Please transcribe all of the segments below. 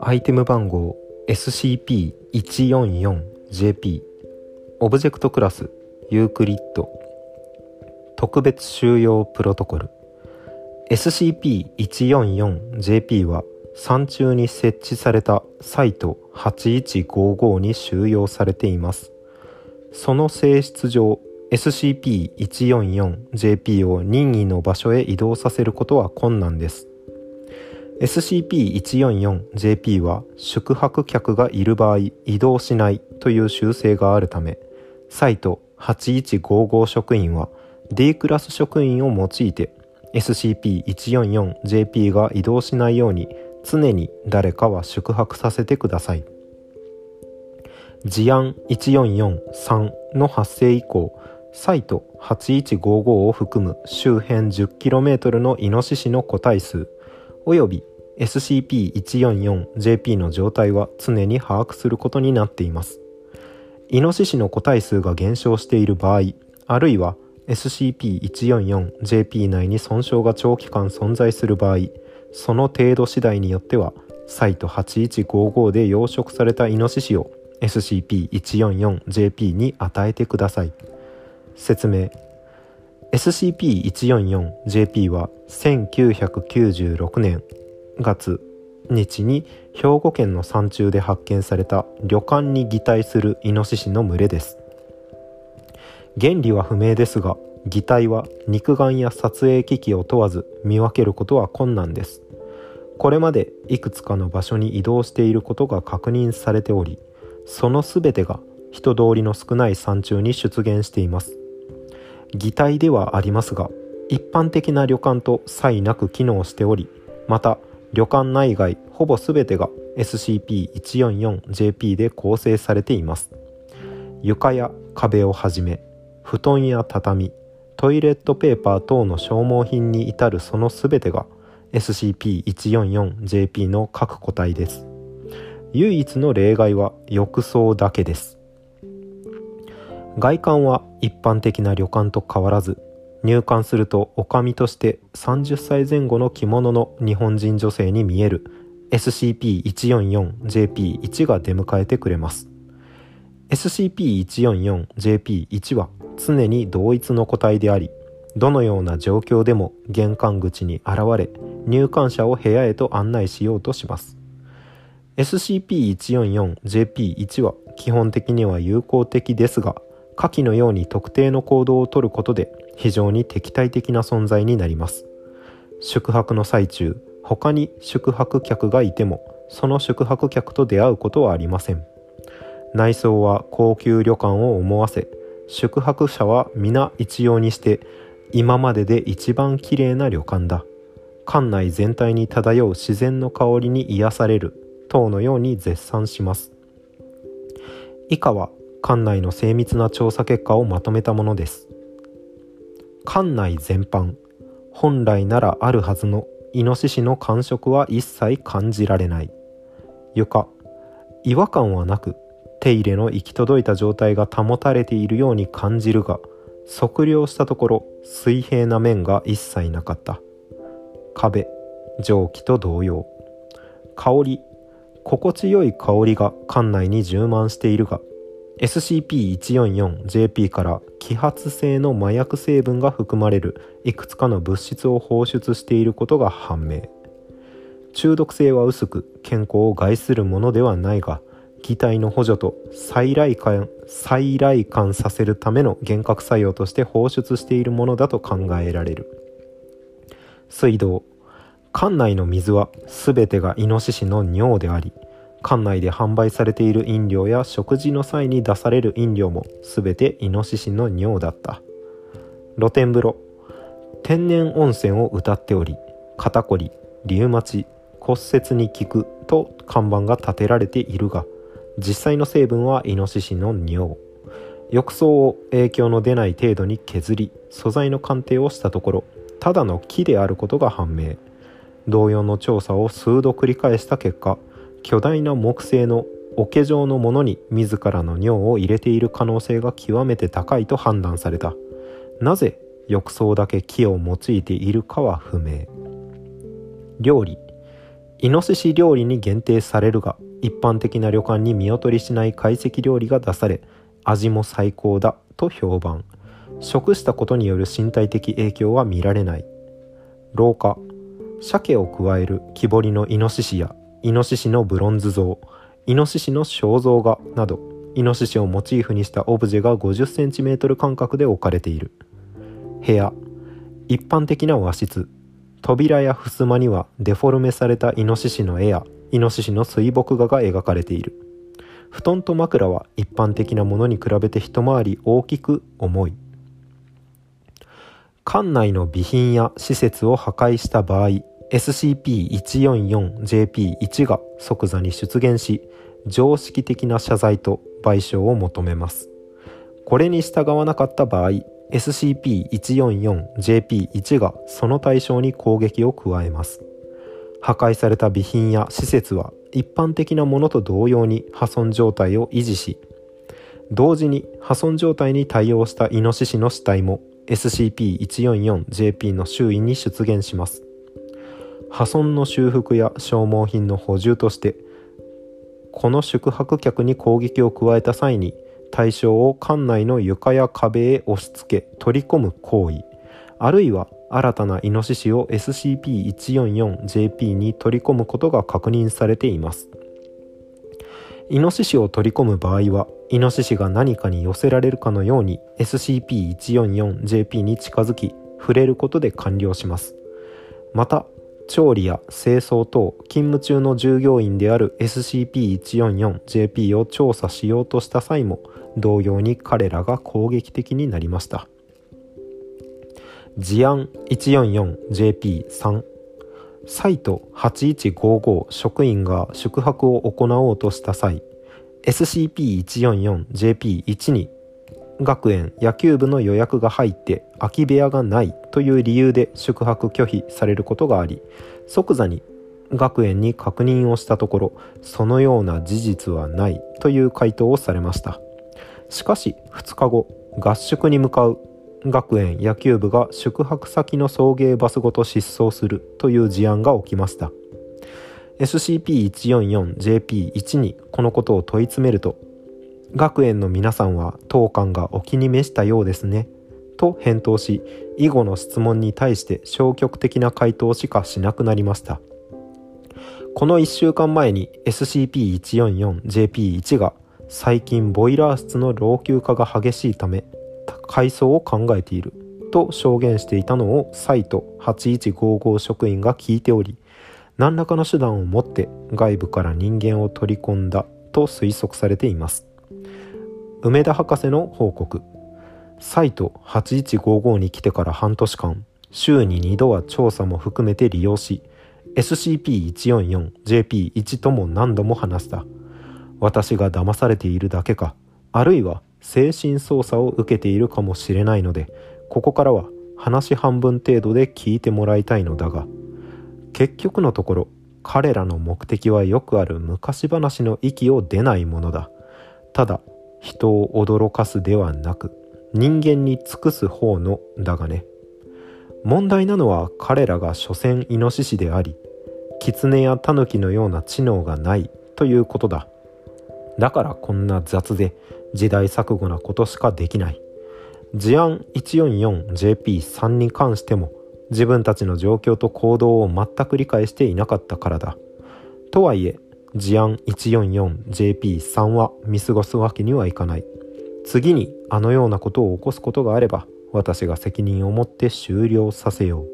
アイテム番号 SCP-144JP オブジェクトクラスユークリッド特別収容プロトコル SCP-144JP は山中に設置されたサイト8155に収容されています。その性質上 SCP-144JP を任意の場所へ移動させることは困難です。SCP-144JP は宿泊客がいる場合移動しないという習性があるためサイト8155職員は D クラス職員を用いて SCP-144JP が移動しないように常に誰かは宿泊させてください。事案1443の発生以降サイト8155を含む周辺 10km のイノシシの個体数および SCP-144JP の状態は常に把握することになっています。イノシシの個体数が減少している場合あるいは SCP-144JP 内に損傷が長期間存在する場合その程度次第によってはサイト8155で養殖されたイノシシを SCP-144JP に与えてください。説明。SCP-144JP は1996年月。日に兵庫県の山中で発見された旅館に擬態するイノシシの群れです。原理は不明ですが擬態は肉眼や撮影機器を問わず見分けることは困難です。これまでいくつかの場所に移動していることが確認されておりその全てが人通りの少ない山中に出現しています。擬態ではありますが一般的な旅館と差異なく機能しておりまた旅館内外ほぼ全てが SCP-144JP で構成されています。床や壁をはじめ布団や畳トイレットペーパー等の消耗品に至るその全てが SCP-144JP の各個体です。唯一の例外は浴槽だけです。外観は一般的な旅館と変わらず入館すると女将として30歳前後の着物の日本人女性に見える SCP-144JP1 が出迎えてくれます。SCP-144JP1 は常に同一の個体でありどのような状況でも玄関口に現れ入館者を部屋へと案内しようとします。SCP-144JP1 は基本的には友好的ですが下記のように特定の行動をとることで非常に敵対的な存在になります。宿泊の最中他に宿泊客がいてもその宿泊客と出会うことはありません。内装は高級旅館を思わせ宿泊者は皆一様にして今までで一番綺麗な旅館だ。館内全体に漂う自然の香りに癒される等のように絶賛します。以下は館内の精密な調査結果をまとめたものです。館内全般本来ならあるはずのイノシシの感触は一切感じられない。床違和感はなく手入れの行き届いた状態が保たれているように感じるが測量したところ水平な面が一切なかった。壁蒸気と同様。香り心地よい香りが館内に充満しているが SCP-144JP から揮発性の麻薬成分が含まれるいくつかの物質を放出していることが判明。中毒性は薄く健康を害するものではないが気体の補助と再来感再来感させるための幻覚作用として放出しているものだと考えられる。水道。館内の水は全てがイノシシの尿であり館内で販売されている飲料や食事の際に出される飲料も全てイノシシの尿だった。露天風呂。天然温泉を謳っており肩こりリウマチ骨折に効くと看板が立てられているが実際の成分はイノシシの尿。浴槽を影響の出ない程度に削り素材の鑑定をしたところただの木であることが判明。同様の調査を数度繰り返した結果巨大な木製の桶状のものに自らの尿を入れている可能性が極めて高いと判断された。なぜ浴槽だけ木を用いているかは不明。料理。イノシシ料理に限定されるが一般的な旅館に見劣りしない懐石料理が出され味も最高だと評判。食したことによる身体的影響は見られない。廊下鮭を加える木彫りのイノシシやイノシシのブロンズ像イノシシの肖像画などイノシシをモチーフにしたオブジェが 50cm 間隔で置かれている。部屋一般的な和室扉や襖にはデフォルメされたイノシシの絵やイノシシの水墨画が描かれている。布団と枕は一般的なものに比べて一回り大きく重い。館内の備品や施設を破壊した場合 SCP-144JP1 が即座に出現し常識的な謝罪と賠償を求めます。これに従わなかった場合 SCP-144JP1 がその対象に攻撃を加えます。破壊された備品や施設は一般的なものと同様に破損状態を維持し同時に破損状態に対応したイノシシの死体も SCP-144JP の周囲に出現します。破損の修復や消耗品の補充としてこの宿泊客に攻撃を加えた際に対象を館内の床や壁へ押し付け取り込む行為あるいは新たなイノシシを SCP-144JP に取り込むことが確認されています。イノシシを取り込む場合はイノシシが何かに寄せられるかのように SCP-144JP に近づき触れることで完了します。また調理や清掃等勤務中の従業員である SCP-144JP を調査しようとした際も同様に彼らが攻撃的になりました。事案 144JP3 サイト8155職員が宿泊を行おうとした際 SCP-144JP1 に学園野球部の予約が入って空き部屋がないという理由で宿泊拒否されることがあり即座に学園に確認をしたところそのような事実はないという回答をされました。しかし2日後合宿に向かう学園野球部が宿泊先の送迎バスごと失踪するという事案が起きました。SCP-144JP1 にこのことを問い詰めると学園の皆さんは当館がお気に召したようですね。と返答し以後の質問に対して消極的な回答しかしなくなりました。この1週間前に SCP-144JP1 が最近ボイラー室の老朽化が激しいため改装を考えている。と証言していたのをサイト8155職員が聞いており何らかの手段を持って外部から人間を取り込んだと推測されています。梅田博士の報告。サイト8155に来てから半年間週に2度は調査も含めて利用し SCP-144JP1 とも何度も話した。私が騙されているだけかあるいは精神操作を受けているかもしれないのでここからは話半分程度で聞いてもらいたいのだが結局のところ彼らの目的はよくある昔話の息を出ないものだ。ただ人を驚かすではなく人間に尽くす方のだがね。問題なのは彼らが所詮イノシシであり狐やタヌキのような知能がないということだ。だからこんな雑で時代錯誤なことしかできない。事案 144JP3 に関しても自分たちの状況と行動を全く理解していなかったからだ。とはいえ事案 144JP3 は見過ごすわけにはいかない。次にあのようなことを起こすことがあれば私が責任を持って終了させよう。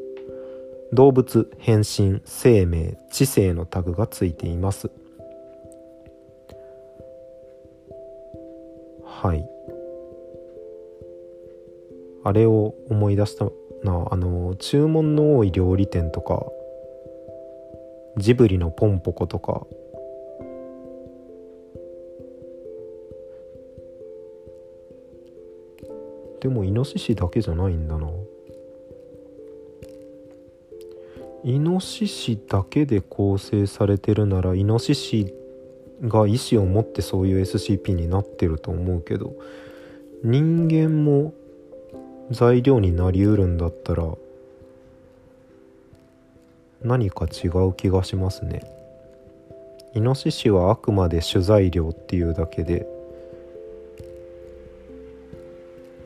動物変身生命知性のタグがついています。はい。あれを思い出したなあの注文の多い料理店とかジブリのポンポコとかでもイノシシだけじゃないんだな。イノシシだけで構成されてるならイノシシが意思を持ってそういう SCP になってると思うけど人間も材料になりうるんだったら何か違う気がしますね。イノシシはあくまで主材料っていうだけで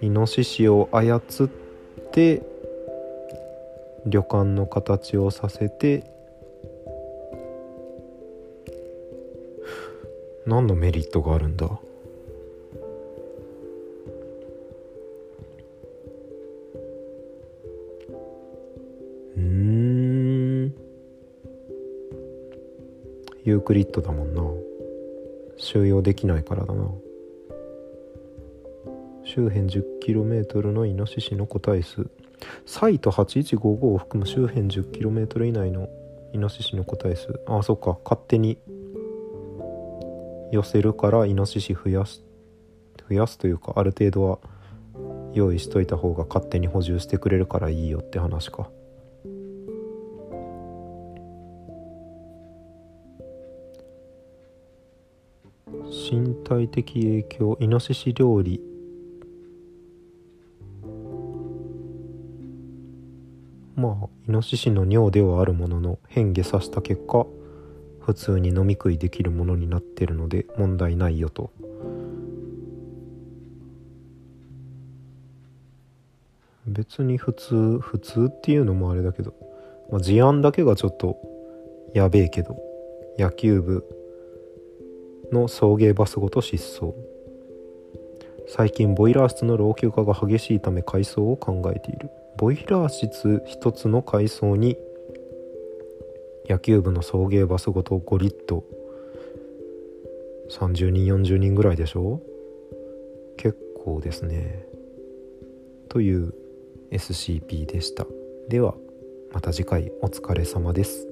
イノシシを操って旅館の形をさせて何のメリットがあるんだ？うん。ユークリッドだもんな。収容できないからだな。周辺 10km のイノシシの個体数。サイト8155を含む周辺 10km 以内のイノシシの個体数。ああそっか。勝手に寄せるからイノシシ増やす。増やすというかある程度は用意しといた方が勝手に補充してくれるからいいよって話か。身体的影響イノシシ料理イノシシの尿ではあるものの変化させた結果普通に飲み食いできるものになってるので問題ないよと。別に普通普通っていうのもあれだけど、まあ、事案だけがちょっとやべえけど野球部の送迎バスごと失踪。最近ボイラー室の老朽化が激しいため改装を考えている。ボイラー室一つの階層に野球部の送迎バスごとゴリッと30人40人ぐらいでしょ？結構ですね。という SCP でした。ではまた次回お疲れ様です。